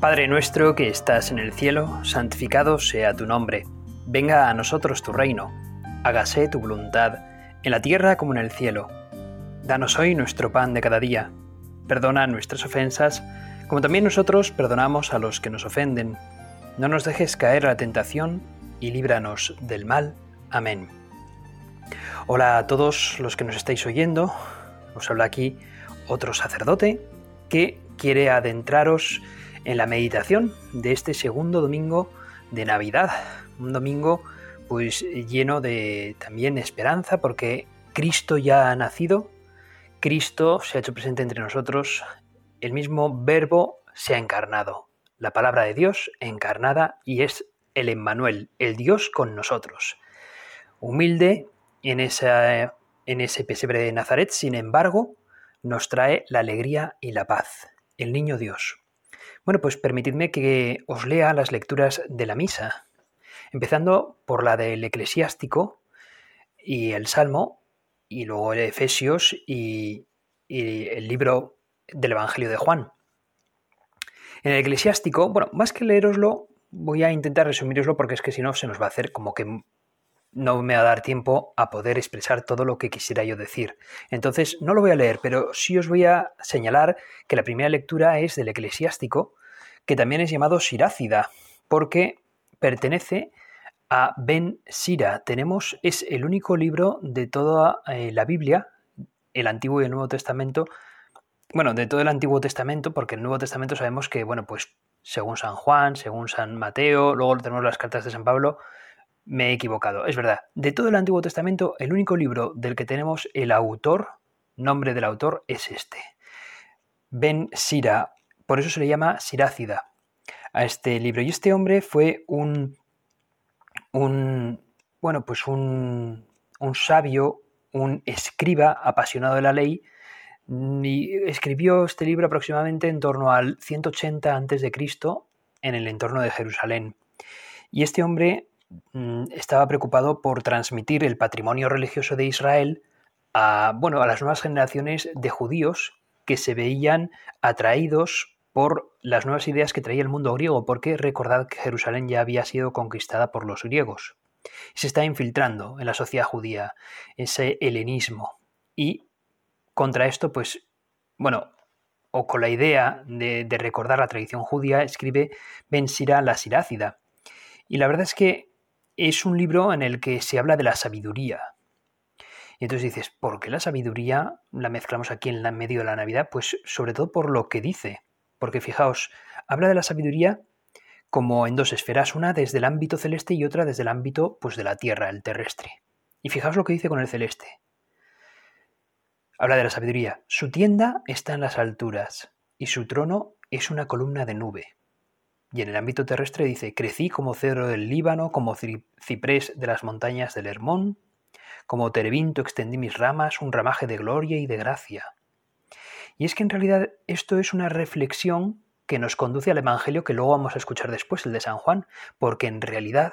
Padre nuestro que estás en el cielo, santificado sea tu nombre. Venga a nosotros tu reino. Hágase tu voluntad, en la tierra como en el cielo. Danos hoy nuestro pan de cada día. Perdona nuestras ofensas, como también nosotros perdonamos a los que nos ofenden. No nos dejes caer a la tentación y líbranos del mal. Amén. Hola a todos los que nos estáis oyendo. Os habla aquí otro sacerdote que quiere adentraros en la meditación de este segundo domingo de Navidad, un domingo pues lleno de también esperanza porque Cristo ya ha nacido, Cristo se ha hecho presente entre nosotros, el mismo verbo se ha encarnado, la palabra de Dios encarnada y es el Emmanuel, el Dios con nosotros. Humilde en, esa, en ese pesebre de Nazaret, sin embargo, nos trae la alegría y la paz, el niño Dios. Bueno, pues permitidme que os lea las lecturas de la misa, empezando por la del eclesiástico y el Salmo, y luego el Efesios y, y el libro del Evangelio de Juan. En el eclesiástico, bueno, más que leeroslo, voy a intentar resumiroslo porque es que si no se nos va a hacer como que no me va a dar tiempo a poder expresar todo lo que quisiera yo decir. Entonces, no lo voy a leer, pero sí os voy a señalar que la primera lectura es del eclesiástico, que también es llamado Sirácida, porque pertenece a Ben Sira. Tenemos, es el único libro de toda eh, la Biblia, el Antiguo y el Nuevo Testamento, bueno, de todo el Antiguo Testamento, porque el Nuevo Testamento sabemos que, bueno, pues según San Juan, según San Mateo, luego tenemos las cartas de San Pablo, me he equivocado, es verdad. De todo el Antiguo Testamento, el único libro del que tenemos el autor, nombre del autor, es este. Ben Sira, por eso se le llama Sirácida a este libro. Y este hombre fue un, un bueno, pues un, un sabio, un escriba apasionado de la ley, y escribió este libro aproximadamente en torno al 180 a.C. en el entorno de Jerusalén. Y este hombre estaba preocupado por transmitir el patrimonio religioso de Israel a, bueno, a las nuevas generaciones de judíos que se veían atraídos por las nuevas ideas que traía el mundo griego, porque recordad que Jerusalén ya había sido conquistada por los griegos. Se está infiltrando en la sociedad judía ese helenismo. Y contra esto, pues, bueno, o con la idea de, recordar la tradición judía, escribe Ben Sira la Sirácida. Y la verdad es que es un libro en el que se habla de la sabiduría. Y entonces dices, ¿por qué la sabiduría la mezclamos aquí en medio de la Navidad? Pues sobre todo por lo que dice. Porque fijaos, habla de la sabiduría como en dos esferas, una desde el ámbito celeste y otra desde el ámbito pues, de la tierra, el terrestre. Y fijaos lo que dice con el celeste. Habla de la sabiduría. Su tienda está en las alturas y su trono es una columna de nube. Y en el ámbito terrestre dice, crecí como cedro del Líbano, como ciprés de las montañas del Hermón, como terebinto extendí mis ramas, un ramaje de gloria y de gracia. Y es que en realidad esto es una reflexión que nos conduce al Evangelio que luego vamos a escuchar después, el de San Juan, porque en realidad,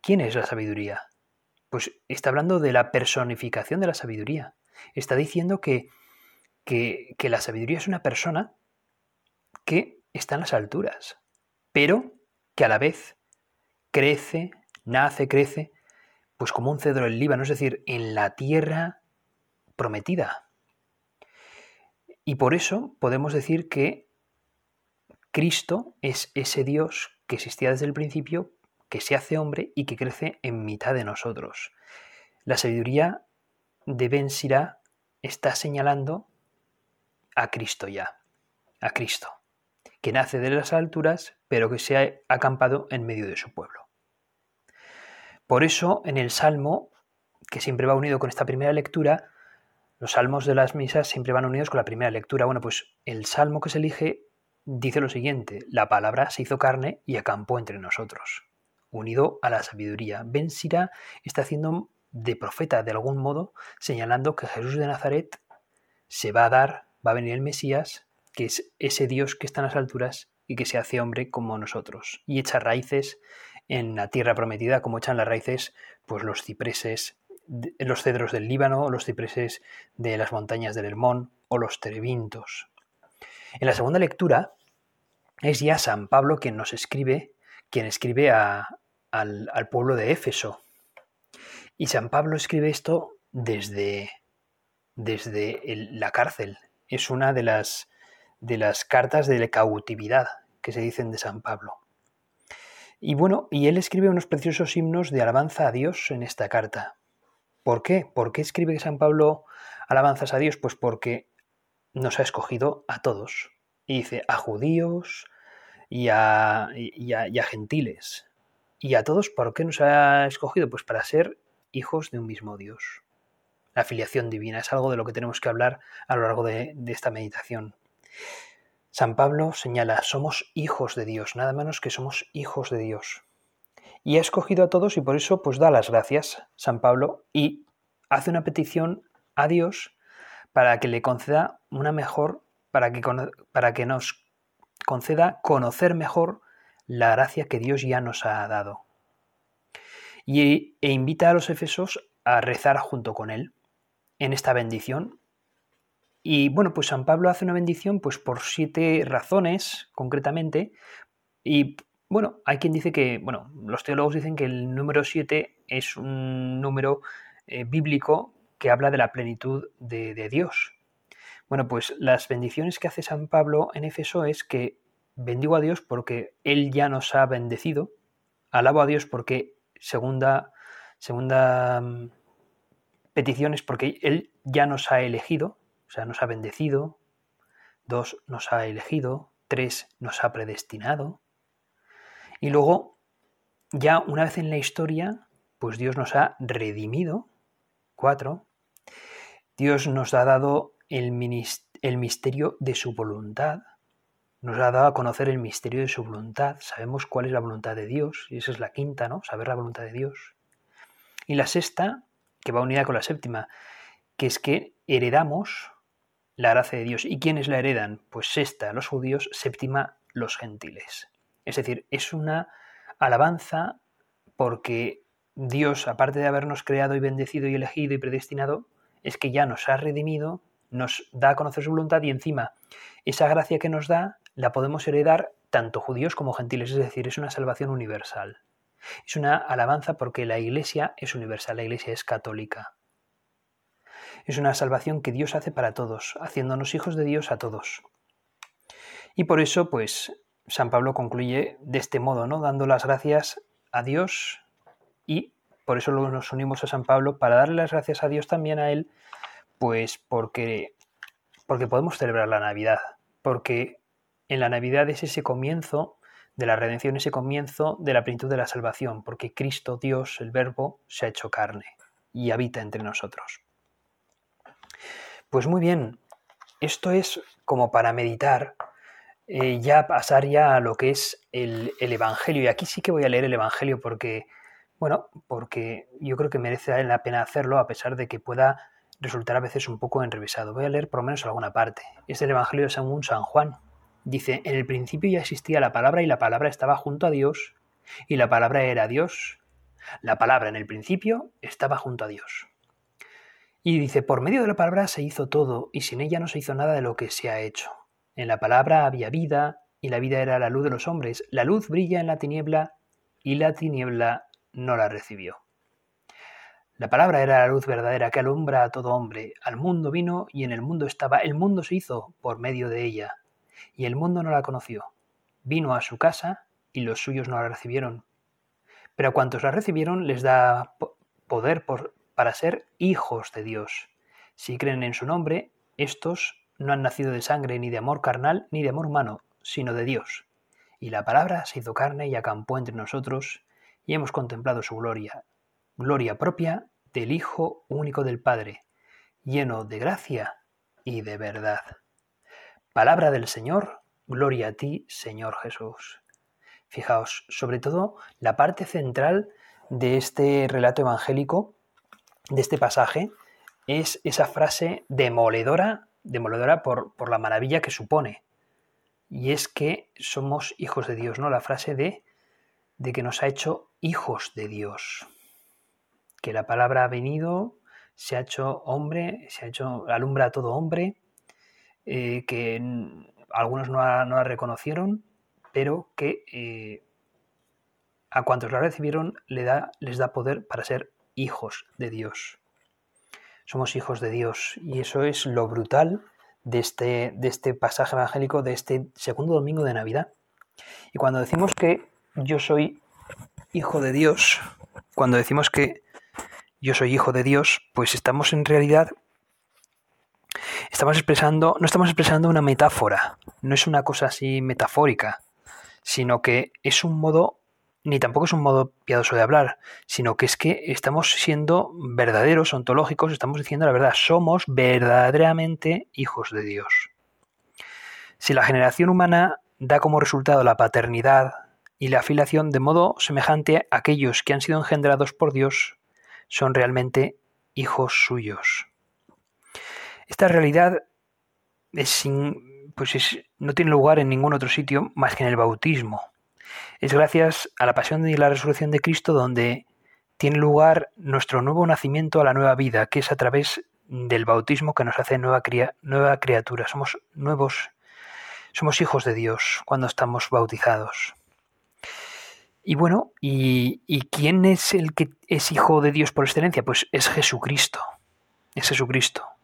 ¿quién es la sabiduría? Pues está hablando de la personificación de la sabiduría. Está diciendo que, que, que la sabiduría es una persona que está en las alturas, pero que a la vez crece, nace, crece, pues como un cedro del Líbano, es decir, en la tierra prometida. Y por eso podemos decir que Cristo es ese Dios que existía desde el principio, que se hace hombre y que crece en mitad de nosotros. La sabiduría de Ben Sirá está señalando a Cristo ya, a Cristo que nace de las alturas, pero que se ha acampado en medio de su pueblo. Por eso, en el Salmo, que siempre va unido con esta primera lectura, los salmos de las misas siempre van unidos con la primera lectura. Bueno, pues el salmo que se elige dice lo siguiente, la palabra se hizo carne y acampó entre nosotros, unido a la sabiduría. Ben Sira está haciendo de profeta de algún modo, señalando que Jesús de Nazaret se va a dar, va a venir el Mesías, que es ese Dios que está en las alturas y que se hace hombre como nosotros y echa raíces en la tierra prometida como echan las raíces pues los cipreses, los cedros del Líbano, los cipreses de las montañas del Hermón o los terebintos. En la segunda lectura es ya San Pablo quien nos escribe, quien escribe al, al pueblo de Éfeso. Y San Pablo escribe esto desde, desde la cárcel. Es una de las, de las cartas de la cautividad que se dicen de San Pablo. Y bueno, y él escribe unos preciosos himnos de alabanza a Dios en esta carta. ¿Por qué? ¿Por qué escribe San Pablo alabanzas a Dios? Pues porque nos ha escogido a todos. Y dice a judíos y a, y a gentiles. Y a todos, ¿por qué nos ha escogido? Pues para ser hijos de un mismo Dios. La filiación divina es algo de lo que tenemos que hablar a lo largo de, esta meditación. San Pablo señala, somos hijos de Dios, nada menos que somos hijos de Dios. Y ha escogido a todos y por eso pues da las gracias San Pablo y hace una petición a Dios para que le conceda una mejor, para que, para que nos conceda conocer mejor la gracia que Dios ya nos ha dado. Y, e invita a los efesos a rezar junto con él en esta bendición. Y bueno, pues San Pablo hace una bendición pues por siete razones concretamente. Y bueno, hay quien dice que, bueno, los teólogos dicen que el número siete es un número eh, bíblico que habla de la plenitud de, Dios. Bueno, pues las bendiciones que hace San Pablo en Éfeso es que bendigo a Dios porque Él ya nos ha bendecido, alabo a Dios porque segunda, segunda mm, peticiones porque Él ya nos ha elegido, o sea, nos ha bendecido, dos, nos ha elegido, tres, nos ha predestinado, y luego, ya una vez en la historia, pues Dios nos ha redimido, cuatro, Dios nos ha dado el, misterio de su voluntad, nos ha dado a conocer el misterio de su voluntad, sabemos cuál es la voluntad de Dios, y esa es la quinta, ¿no? Saber la voluntad de Dios. Y la sexta, que va unida con la séptima, que es que heredamos la gracia de Dios. ¿Y quiénes la heredan? Pues sexta, los judíos, séptima, los gentiles. Es decir, es una alabanza porque Dios, aparte de habernos creado y bendecido y elegido y predestinado, es que ya nos ha redimido, nos da a conocer su voluntad y encima esa gracia que nos da la podemos heredar tanto judíos como gentiles, es decir, es una salvación universal. Es una alabanza porque la Iglesia es universal, la Iglesia es católica. Es una salvación que Dios hace para todos, haciéndonos hijos de Dios a todos. Y por eso, pues, San Pablo concluye de este modo, ¿no? Dando las gracias a Dios y por eso nos unimos a San Pablo para darle las gracias a Dios también a él, pues porque porque podemos celebrar la Navidad, porque en la Navidad es ese comienzo de la redención, ese comienzo de la plenitud de la salvación, porque Cristo, Dios, el Verbo, se ha hecho carne y habita entre nosotros. Pues muy bien, esto es como para meditar, eh, ya pasar ya a lo que es el, el, Evangelio. Y aquí sí que voy a leer el Evangelio porque, bueno, porque yo creo que merece la pena hacerlo a pesar de que pueda resultar a veces un poco enrevisado. Voy a leer por lo menos alguna parte. Es el Evangelio de San San Juan, Dice, en el principio ya existía la palabra y la palabra estaba junto a Dios y la palabra era Dios. La palabra en el principio estaba junto a Dios. Y dice, por medio de la palabra se hizo todo y sin ella no se hizo nada de lo que se ha hecho. En la palabra había vida y la vida era la luz de los hombres. La luz brilla en la tiniebla y la tiniebla no la recibió. La palabra era la luz verdadera que alumbra a todo hombre. Al mundo vino y en el mundo estaba. El mundo se hizo por medio de ella y el mundo no la conoció. Vino a su casa y los suyos no la recibieron. Pero a cuantos la recibieron les da poder para ser hijos de Dios. Si creen en su nombre, estos no han nacido de sangre ni de amor carnal ni de amor humano, sino de Dios. Y la palabra se hizo carne y acampó entre nosotros, y hemos contemplado su gloria, gloria propia del Hijo único del Padre, lleno de gracia y de verdad. Palabra del Señor, gloria a ti, Señor Jesús. Fijaos, sobre todo la parte central de este relato evangélico, de este pasaje, es esa frase demoledora, demoledora por, por la maravilla que supone. Y es que somos hijos de Dios, ¿no? La frase de, de que nos ha hecho hijos de Dios. Que la palabra ha venido, se ha hecho hombre, se ha hecho, alumbra a todo hombre, eh, que algunos no la, reconocieron pero que eh, a cuantos la recibieron le da, les da poder para ser hijos de Dios. Somos hijos de Dios y eso es lo brutal de este, de este pasaje evangélico, de este segundo domingo de Navidad. Y cuando decimos que yo soy hijo de Dios, cuando decimos que yo soy hijo de Dios, pues estamos en realidad estamos expresando, no estamos expresando una metáfora, no es una cosa así metafórica, sino que es un modo, ni tampoco es un modo piadoso de hablar, sino que es que estamos siendo verdaderos, ontológicos, estamos diciendo la verdad, somos verdaderamente hijos de Dios. Si la generación humana da como resultado la paternidad y la afiliación de modo semejante a aquellos que han sido engendrados por Dios, son realmente hijos suyos. Esta realidad es pues no tiene lugar en ningún otro sitio más que en el bautismo. Es gracias a la pasión y la resurrección de Cristo donde tiene lugar nuestro nuevo nacimiento a la nueva vida, que es a través del bautismo que nos hace nueva, nueva criatura. Somos nuevos, somos hijos de Dios cuando estamos bautizados. Y bueno, ¿y, ¿y quién es el que es hijo de Dios por excelencia? Pues es Jesucristo. Es Jesucristo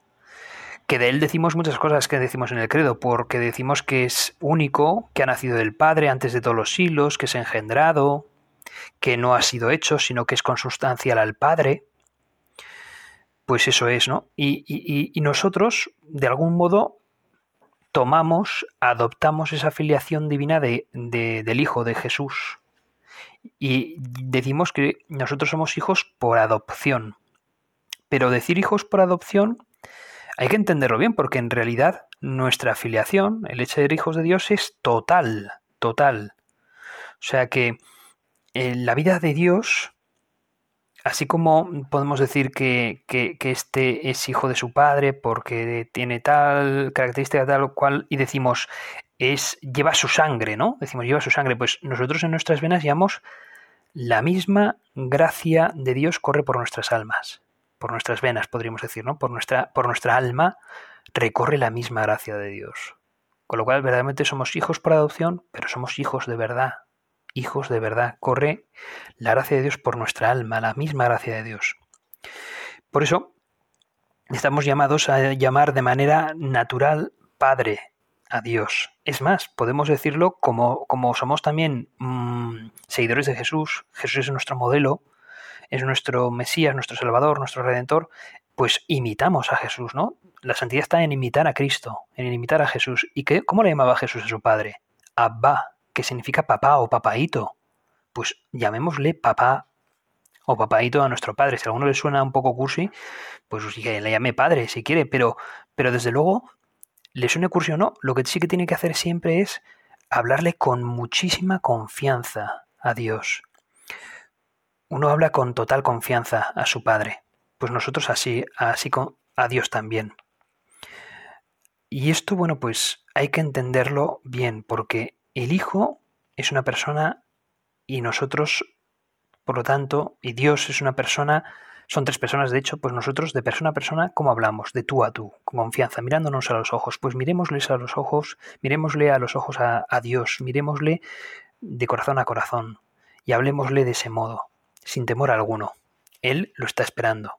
que de él decimos muchas cosas que decimos en el credo, porque decimos que es único, que ha nacido del Padre antes de todos los siglos, que es engendrado, que no ha sido hecho, sino que es consustancial al Padre. Pues eso es, ¿no? Y, nosotros, de algún modo, tomamos, adoptamos esa filiación divina de, del Hijo de Jesús. Y decimos que nosotros somos hijos por adopción. Pero decir hijos por adopción hay que entenderlo bien porque en realidad nuestra afiliación, el hecho de ser hijos de Dios es total, total. O sea que en eh, la vida de Dios, así como podemos decir que, que, este es hijo de su padre porque tiene tal característica tal cual y decimos es lleva su sangre, ¿no? Decimos lleva su sangre, pues nosotros en nuestras venas llamamos la misma gracia de Dios corre por nuestras almas por nuestras venas, podríamos decir, ¿no? Por nuestra, por nuestra alma recorre la misma gracia de Dios. Con lo cual, verdaderamente somos hijos por adopción, pero somos hijos de verdad. Hijos de verdad. Corre la gracia de Dios por nuestra alma, la misma gracia de Dios. Por eso, estamos llamados a llamar de manera natural Padre a Dios. Es más, podemos decirlo como, como somos también mm, seguidores de Jesús, Jesús es nuestro modelo, es nuestro Mesías, nuestro Salvador, nuestro Redentor, pues imitamos a Jesús, ¿no? La santidad está en imitar a Cristo, en imitar a Jesús. ¿Y qué, cómo le llamaba Jesús a su padre? Abba, que significa papá o papaito. Pues llamémosle papá o papaito a nuestro padre. Si a alguno le suena un poco cursi, pues que le llame padre si quiere, pero, pero desde luego, le suene cursi o no, lo que sí que tiene que hacer siempre es hablarle con muchísima confianza a Dios uno habla con total confianza a su Padre, pues nosotros así, así con, a Dios también. Y esto, bueno, pues hay que entenderlo bien, porque el Hijo es una persona y nosotros, por lo tanto, y Dios es una persona, son tres personas, de hecho, pues nosotros de persona a persona, ¿cómo hablamos? De tú a tú, con confianza, mirándonos a los ojos. Pues miremosles a los ojos, miremosle a los ojos a, a Dios, miremosle de corazón a corazón y hablemosle de ese modo sin temor alguno. Él lo está esperando.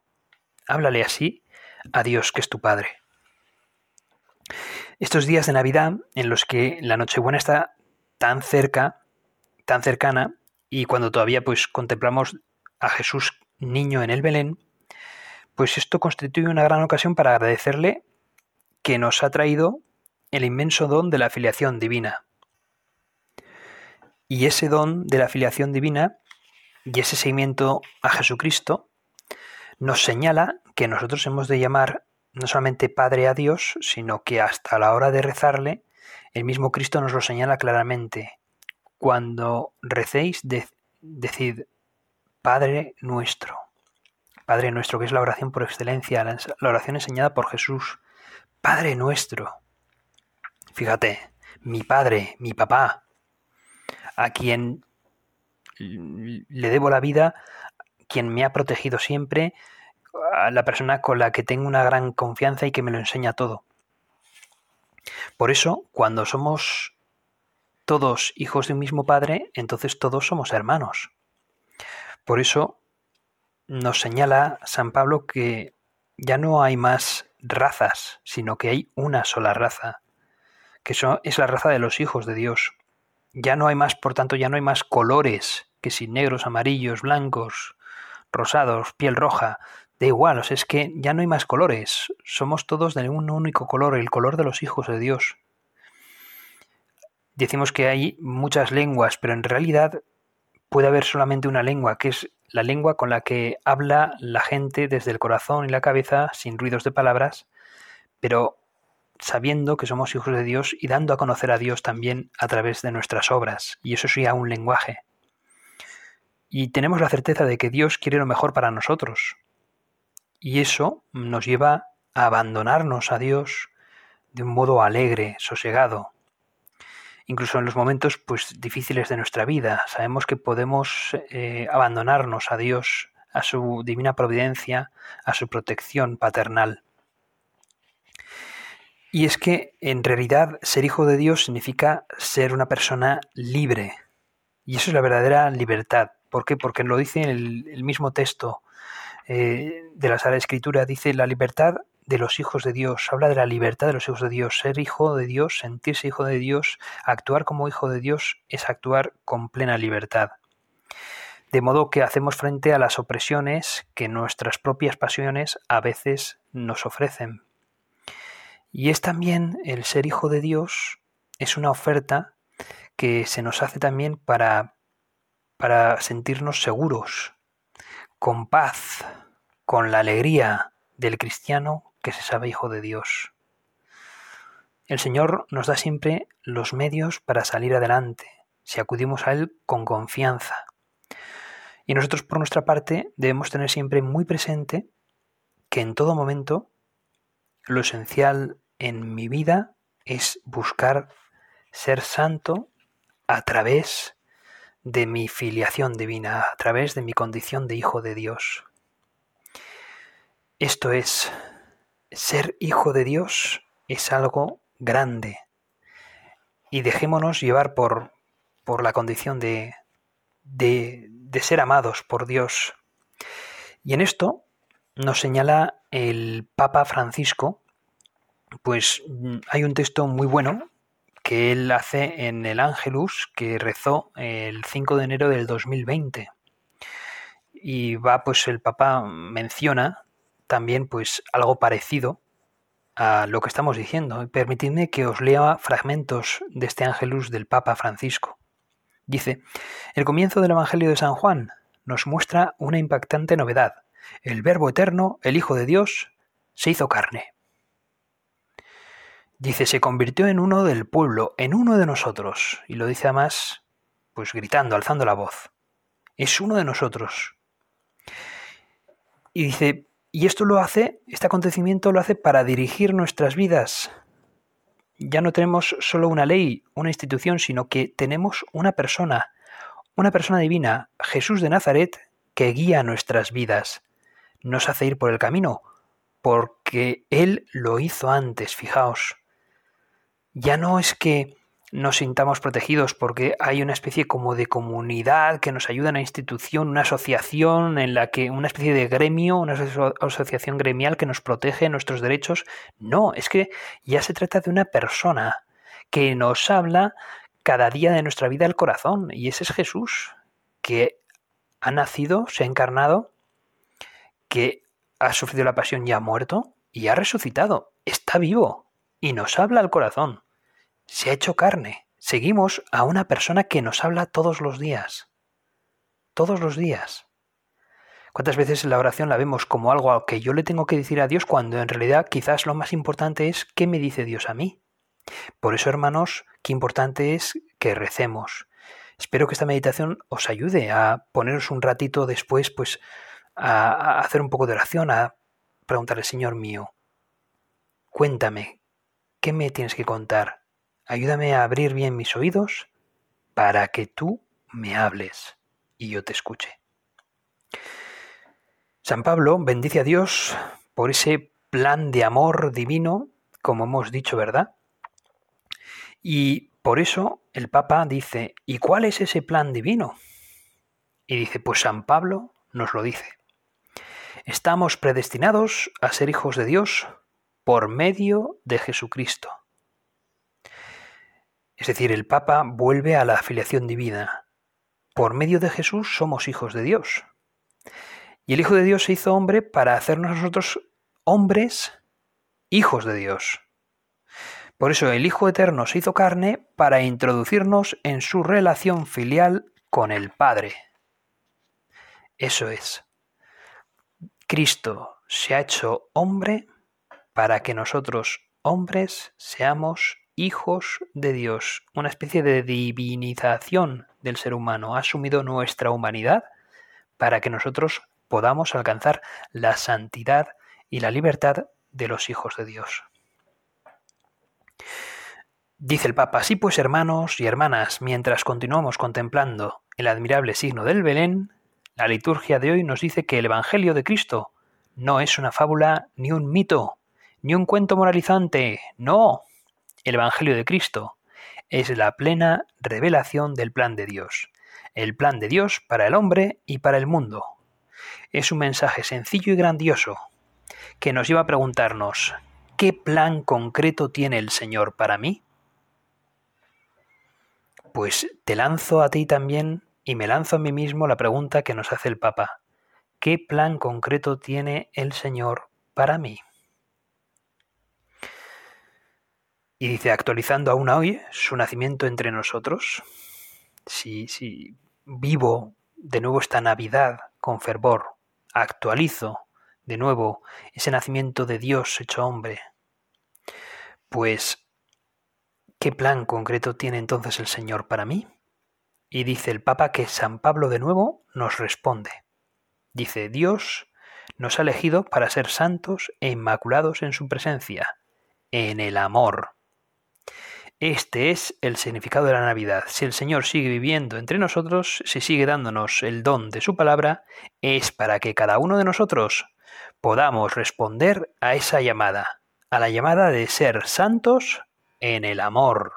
Háblale así a Dios que es tu Padre. Estos días de Navidad en los que la Nochebuena está tan cerca, tan cercana, y cuando todavía pues contemplamos a Jesús niño en el Belén, pues esto constituye una gran ocasión para agradecerle que nos ha traído el inmenso don de la filiación divina. Y ese don de la filiación divina y ese seguimiento a Jesucristo nos señala que nosotros hemos de llamar no solamente Padre a Dios, sino que hasta la hora de rezarle, el mismo Cristo nos lo señala claramente. Cuando recéis, decid Padre nuestro. Padre nuestro, que es la oración por excelencia, la oración enseñada por Jesús. Padre nuestro. Fíjate, mi Padre, mi papá, a quien le debo la vida quien me ha protegido siempre, a la persona con la que tengo una gran confianza y que me lo enseña todo. Por eso, cuando somos todos hijos de un mismo Padre, entonces todos somos hermanos. Por eso nos señala San Pablo que ya no hay más razas, sino que hay una sola raza, que es la raza de los hijos de Dios. Ya no hay más, por tanto, ya no hay más colores, que si negros, amarillos, blancos, rosados, piel roja, da igual, o sea, es que ya no hay más colores, somos todos de un único color, el color de los hijos de Dios. Decimos que hay muchas lenguas, pero en realidad puede haber solamente una lengua, que es la lengua con la que habla la gente desde el corazón y la cabeza, sin ruidos de palabras, pero sabiendo que somos hijos de Dios y dando a conocer a Dios también a través de nuestras obras. Y eso sería un lenguaje. Y tenemos la certeza de que Dios quiere lo mejor para nosotros. Y eso nos lleva a abandonarnos a Dios de un modo alegre, sosegado. Incluso en los momentos pues, difíciles de nuestra vida. Sabemos que podemos eh, abandonarnos a Dios, a su divina providencia, a su protección paternal. Y es que en realidad ser hijo de Dios significa ser una persona libre. Y eso es la verdadera libertad. ¿Por qué? Porque lo dice el, mismo texto eh, de la Sagrada Escritura. Dice la libertad de los hijos de Dios. Habla de la libertad de los hijos de Dios. Ser hijo de Dios, sentirse hijo de Dios, actuar como hijo de Dios es actuar con plena libertad. De modo que hacemos frente a las opresiones que nuestras propias pasiones a veces nos ofrecen. Y es también el ser hijo de Dios, es una oferta que se nos hace también para, para sentirnos seguros, con paz, con la alegría del cristiano que se sabe hijo de Dios. El Señor nos da siempre los medios para salir adelante, si acudimos a Él con confianza. Y nosotros por nuestra parte debemos tener siempre muy presente que en todo momento lo esencial en mi vida es buscar ser santo a través de mi filiación divina, a través de mi condición de hijo de Dios. Esto es, ser hijo de Dios es algo grande. Y dejémonos llevar por, por la condición de, de, de ser amados por Dios. Y en esto nos señala el Papa Francisco pues mm, hay un texto muy bueno que él hace en el Ángelus que rezó el 5 de enero del 2020. Y va, pues el Papa menciona también pues algo parecido a lo que estamos diciendo. Permitidme que os lea fragmentos de este Ángelus del Papa Francisco. Dice, el comienzo del Evangelio de San Juan nos muestra una impactante novedad. El Verbo Eterno, el Hijo de Dios, se hizo carne. Dice, se convirtió en uno del pueblo, en uno de nosotros. Y lo dice además, pues gritando, alzando la voz. Es uno de nosotros. Y dice, y esto lo hace, este acontecimiento lo hace para dirigir nuestras vidas. Ya no tenemos solo una ley, una institución, sino que tenemos una persona, una persona divina, Jesús de Nazaret, que guía nuestras vidas. Nos hace ir por el camino, porque Él lo hizo antes, fijaos ya no es que nos sintamos protegidos porque hay una especie como de comunidad que nos ayuda, una institución, una asociación en la que una especie de gremio, una asociación gremial que nos protege nuestros derechos. No, es que ya se trata de una persona que nos habla cada día de nuestra vida al corazón y ese es Jesús que ha nacido, se ha encarnado, que ha sufrido la pasión y ha muerto y ha resucitado, está vivo y nos habla al corazón se ha hecho carne. Seguimos a una persona que nos habla todos los días. Todos los días. ¿Cuántas veces la oración la vemos como algo que yo le tengo que decir a Dios cuando en realidad quizás lo más importante es qué me dice Dios a mí? Por eso, hermanos, qué importante es que recemos. Espero que esta meditación os ayude a poneros un ratito después, pues, a, a hacer un poco de oración, a preguntarle, Señor mío, cuéntame, ¿qué me tienes que contar? Ayúdame a abrir bien mis oídos para que tú me hables y yo te escuche. San Pablo bendice a Dios por ese plan de amor divino, como hemos dicho, ¿verdad? Y Por eso el Papa dice, ¿y cuál es ese plan divino? Y dice, pues San Pablo nos lo dice. Estamos predestinados a ser hijos de Dios por medio de Jesucristo. Es decir, el Papa vuelve a la afiliación divina. Por medio de Jesús somos hijos de Dios. Y el Hijo de Dios se hizo hombre para hacernos nosotros hombres hijos de Dios. Por eso el Hijo Eterno se hizo carne para introducirnos en su relación filial con el Padre. Eso es. Cristo se ha hecho hombre para que nosotros, hombres, seamos hijos de Dios. Una especie de divinización del ser humano. Ha asumido nuestra humanidad para que nosotros podamos alcanzar la santidad y la libertad de los hijos de Dios. Dice el Papa, así pues hermanos y hermanas, mientras continuamos contemplando el admirable signo del Belén, la liturgia de hoy nos dice que el Evangelio de Cristo no es una fábula ni un mito, ni un cuento moralizante, no. El Evangelio de Cristo es la plena revelación del plan de Dios, el plan de Dios para el hombre y para el mundo. Es un mensaje sencillo y grandioso que nos lleva a preguntarnos, ¿qué plan concreto tiene el Señor para mí? Pues te lanzo a ti también y me lanzo a mí mismo la pregunta que nos hace el Papa. ¿Qué plan concreto tiene el Señor para mí? Y dice, actualizando aún hoy su nacimiento entre nosotros, si, si vivo de nuevo esta Navidad con fervor, actualizo de nuevo ese nacimiento de Dios hecho hombre, pues, ¿qué plan concreto tiene entonces el Señor para mí? Y dice el Papa que San Pablo de nuevo nos responde. Dice, Dios nos ha elegido para ser santos e inmaculados en su presencia, en el amor. Este es el significado de la Navidad. Si el Señor sigue viviendo entre nosotros, si sigue dándonos el don de su palabra, es para que cada uno de nosotros podamos responder a esa llamada, a la llamada de ser santos en el amor.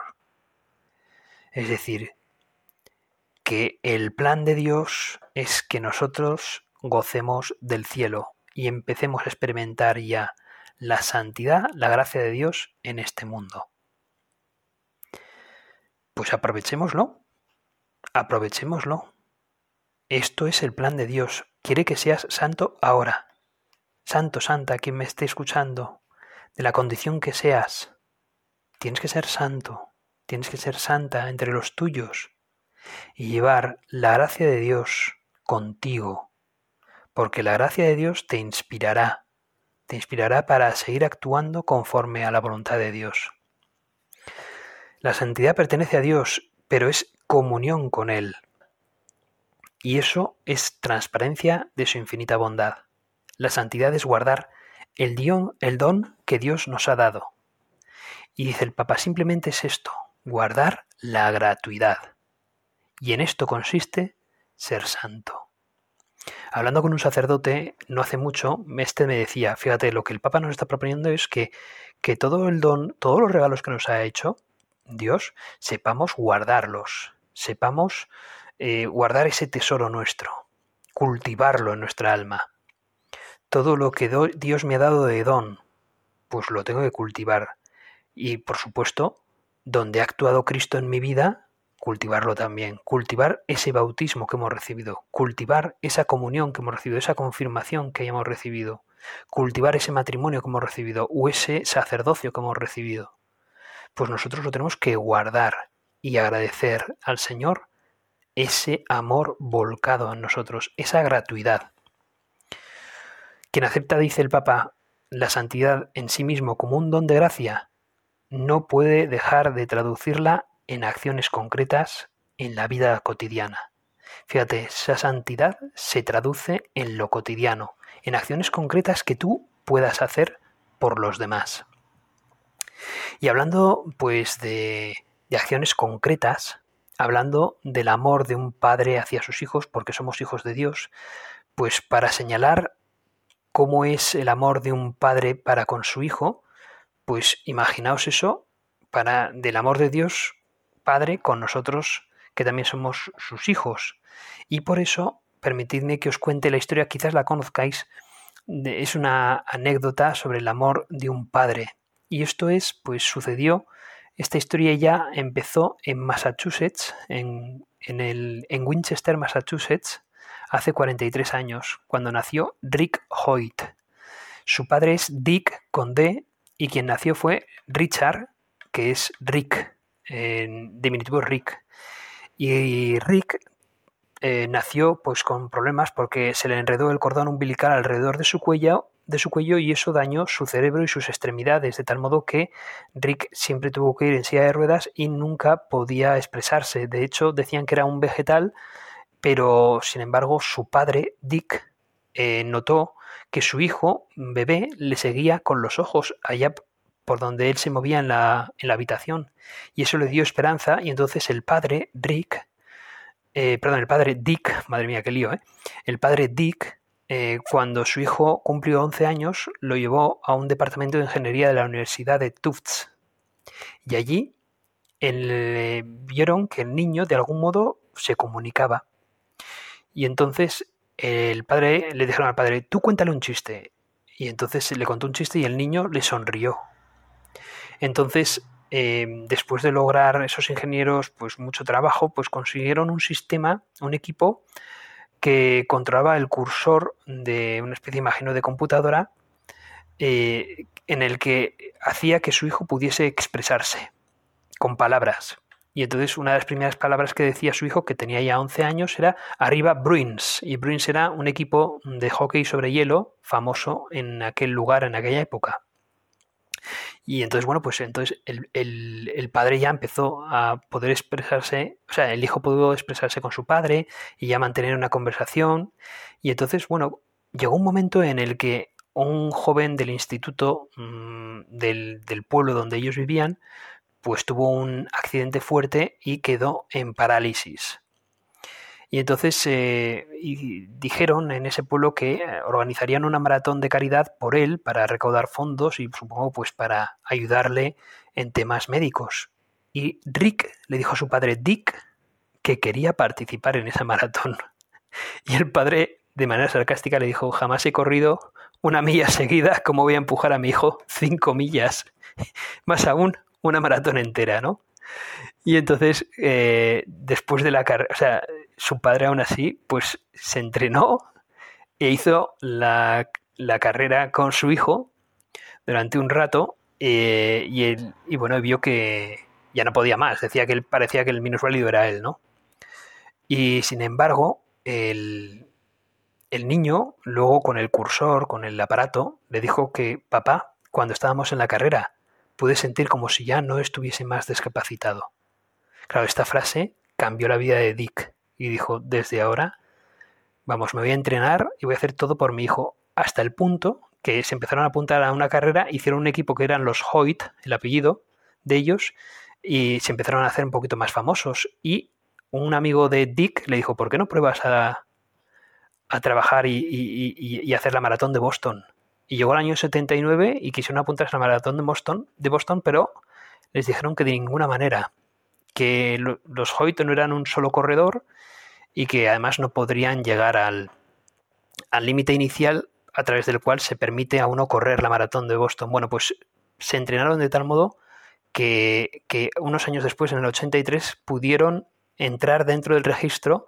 Es decir, que el plan de Dios es que nosotros gocemos del cielo y empecemos a experimentar ya la santidad, la gracia de Dios en este mundo. Pues aprovechémoslo, aprovechémoslo. Esto es el plan de Dios. Quiere que seas santo ahora. Santo, santa, quien me esté escuchando, de la condición que seas. Tienes que ser santo, tienes que ser santa entre los tuyos y llevar la gracia de Dios contigo, porque la gracia de Dios te inspirará, te inspirará para seguir actuando conforme a la voluntad de Dios. La santidad pertenece a Dios, pero es comunión con Él. Y eso es transparencia de su infinita bondad. La santidad es guardar el, el don que Dios nos ha dado. Y dice el Papa, simplemente es esto, guardar la gratuidad. Y en esto consiste ser santo. Hablando con un sacerdote no hace mucho, este me decía, fíjate, lo que el Papa nos está proponiendo es que, que todo el don, todos los regalos que nos ha hecho Dios, sepamos guardarlos, sepamos eh, guardar ese tesoro nuestro, cultivarlo en nuestra alma. Todo lo que Dios me ha dado de don, pues lo tengo que cultivar. Y por supuesto, donde ha actuado Cristo en mi vida, cultivarlo también, cultivar ese bautismo que hemos recibido, cultivar esa comunión que hemos recibido, esa confirmación que hemos recibido, cultivar ese matrimonio que hemos recibido o ese sacerdocio que hemos recibido. Pues nosotros lo tenemos que guardar y agradecer al Señor ese amor volcado en nosotros, esa gratuidad. Quien acepta, dice el Papa, la santidad en sí mismo como un don de gracia, no puede dejar de traducirla en acciones concretas en la vida cotidiana. Fíjate, esa santidad se traduce en lo cotidiano, en acciones concretas que tú puedas hacer por los demás. Y hablando pues de, acciones concretas, hablando del amor de un padre hacia sus hijos, porque somos hijos de Dios, pues para señalar cómo es el amor de un padre para con su hijo, pues imaginaos eso para del amor de Dios padre con nosotros que también somos sus hijos. Y por eso, permitidme que os cuente la historia, quizás la conozcáis, es una anécdota sobre el amor de un padre. Y esto es, pues sucedió, esta historia ya empezó en Massachusetts, en, en Winchester, Massachusetts, hace 43 años, cuando nació Rick Hoyt. Su padre es Dick con D y quien nació fue Richard, que es Rick, en diminutivo Rick. Y Rick eh, nació pues con problemas porque se le enredó el cordón umbilical alrededor de su cuello de su cuello y eso dañó su cerebro y sus extremidades, de tal modo que Rick siempre tuvo que ir en silla de ruedas y nunca podía expresarse. De hecho, decían que era un vegetal, pero sin embargo su padre, Dick, eh, notó que su hijo, bebé, le seguía con los ojos allá por donde él se movía en la, en la habitación. Y eso le dio esperanza y entonces el padre, Rick, eh, perdón, el padre Dick, madre mía, qué lío, ¿eh? El padre Dick, eh, cuando su hijo cumplió 11 años, lo llevó a un departamento de ingeniería de la Universidad de Tufts. Y allí vieron que el niño de algún modo se comunicaba. Y entonces el padre le dijeron al padre, tú cuéntale un chiste. Y entonces le contó un chiste y el niño le sonrió. Entonces Em, después de lograr esos ingenieros pues mucho trabajo, pues consiguieron un sistema, un equipo que controlaba el cursor de una especie, imagino, de computadora eh, en el que hacía que su hijo pudiese expresarse con palabras. Y entonces una de las primeras palabras que decía su hijo, que tenía ya 11 años, era arriba Bruins. Y Bruins era un equipo de hockey sobre hielo famoso en aquel lugar, en aquella época. Y entonces, bueno, pues entonces el, padre ya empezó a poder expresarse, o sea, el hijo pudo expresarse con su padre y ya mantener una conversación. Y entonces, bueno, llegó un momento en el que un joven del instituto mm, del, del pueblo donde ellos vivían, pues tuvo un accidente fuerte y quedó en parálisis. Y entonces eh, dijeron en ese pueblo que eh, organizarían una maratón de caridad por él para recaudar fondos y supongo pues para ayudarle en temas médicos. Y Rick le dijo a su padre Dick que quería participar en esa maratón. Y el padre, de manera sarcástica, le dijo, jamás he corrido una milla seguida, ¿cómo voy a empujar a mi hijo cinco millas? Más aún, una maratón entera, ¿no? Y entonces, eh, después de la carrera, su padre aún así, pues se entrenó e hizo la, carrera con su hijo durante un rato eh, y, él, y bueno, vio que ya no podía más, decía que él parecía que el minusválido era él, ¿no? Y sin embargo, el, el niño, luego con el cursor, con el aparato, le dijo que papá, cuando estábamos en la carrera, pude sentir como si ya no estuviese más discapacitado. Claro, esta frase cambió la vida de Dick y dijo, desde ahora, vamos, me voy a entrenar y voy a hacer todo por mi hijo, hasta el punto que se empezaron a apuntar a una carrera, hicieron un equipo que eran los Hoyt, el apellido de ellos, y se empezaron a hacer un poquito más famosos. Y un amigo de Dick le dijo, ¿por qué no pruebas a, a trabajar y, y, hacer la maratón de Boston? Y llegó el año 79 y quisieron apuntarse a la maratón de Boston, de Boston, pero les dijeron que de ninguna manera, que los Hoyt no eran un solo corredor y que además no podrían llegar al límite inicial a través del cual se permite a uno correr la maratón de Boston. Bueno, pues se entrenaron de tal modo que, unos años después, en el 83, pudieron entrar dentro del registro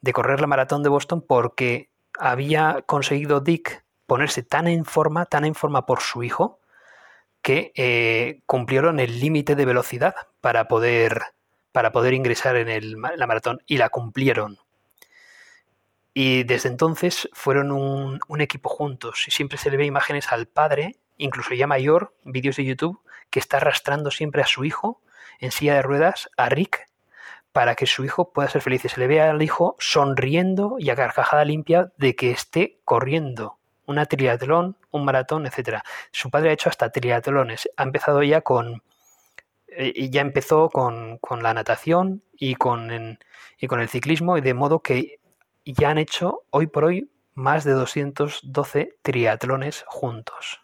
de correr la maratón de Boston porque había conseguido Dick ponerse tan en forma, tan en forma por su hijo, que eh, cumplieron el límite de velocidad para poder para poder ingresar en la maratón y la cumplieron. Y desde entonces fueron un, equipo juntos y siempre se le ve imágenes al padre, incluso ya mayor, vídeos de YouTube, que está arrastrando siempre a su hijo en silla de ruedas, a Rick, para que su hijo pueda ser feliz. Y se le ve al hijo sonriendo y a carcajada limpia de que esté corriendo una triatlón, un maratón, etcétera. Su padre ha hecho hasta triatlones. Ha empezado ya con eh, ya empezó con, la natación y con, y con el ciclismo, y de modo que ya han hecho hoy por hoy más de 212 triatlones juntos.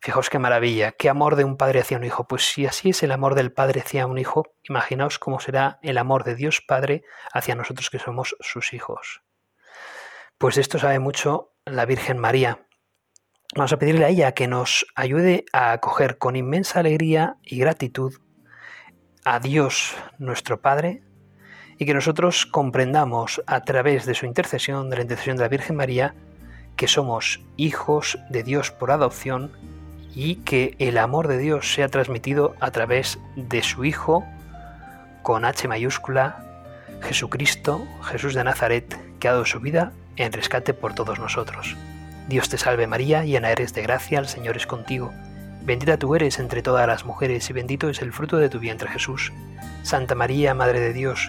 Fijaos qué maravilla, qué amor de un padre hacia un hijo. Pues si así es el amor del padre hacia un hijo, imaginaos cómo será el amor de Dios Padre hacia nosotros que somos sus hijos. Pues de esto sabe mucho la Virgen María. Vamos a pedirle a ella que nos ayude a acoger con inmensa alegría y gratitud a Dios nuestro Padre y que nosotros comprendamos a través de su intercesión, de la intercesión de la Virgen María, que somos hijos de Dios por adopción y que el amor de Dios sea transmitido a través de su Hijo con H mayúscula, Jesucristo, Jesús de Nazaret, que ha dado su vida en rescate por todos nosotros. Dios te salve María, llena eres de gracia, el Señor es contigo. Bendita tú eres entre todas las mujeres y bendito es el fruto de tu vientre Jesús. Santa María, Madre de Dios,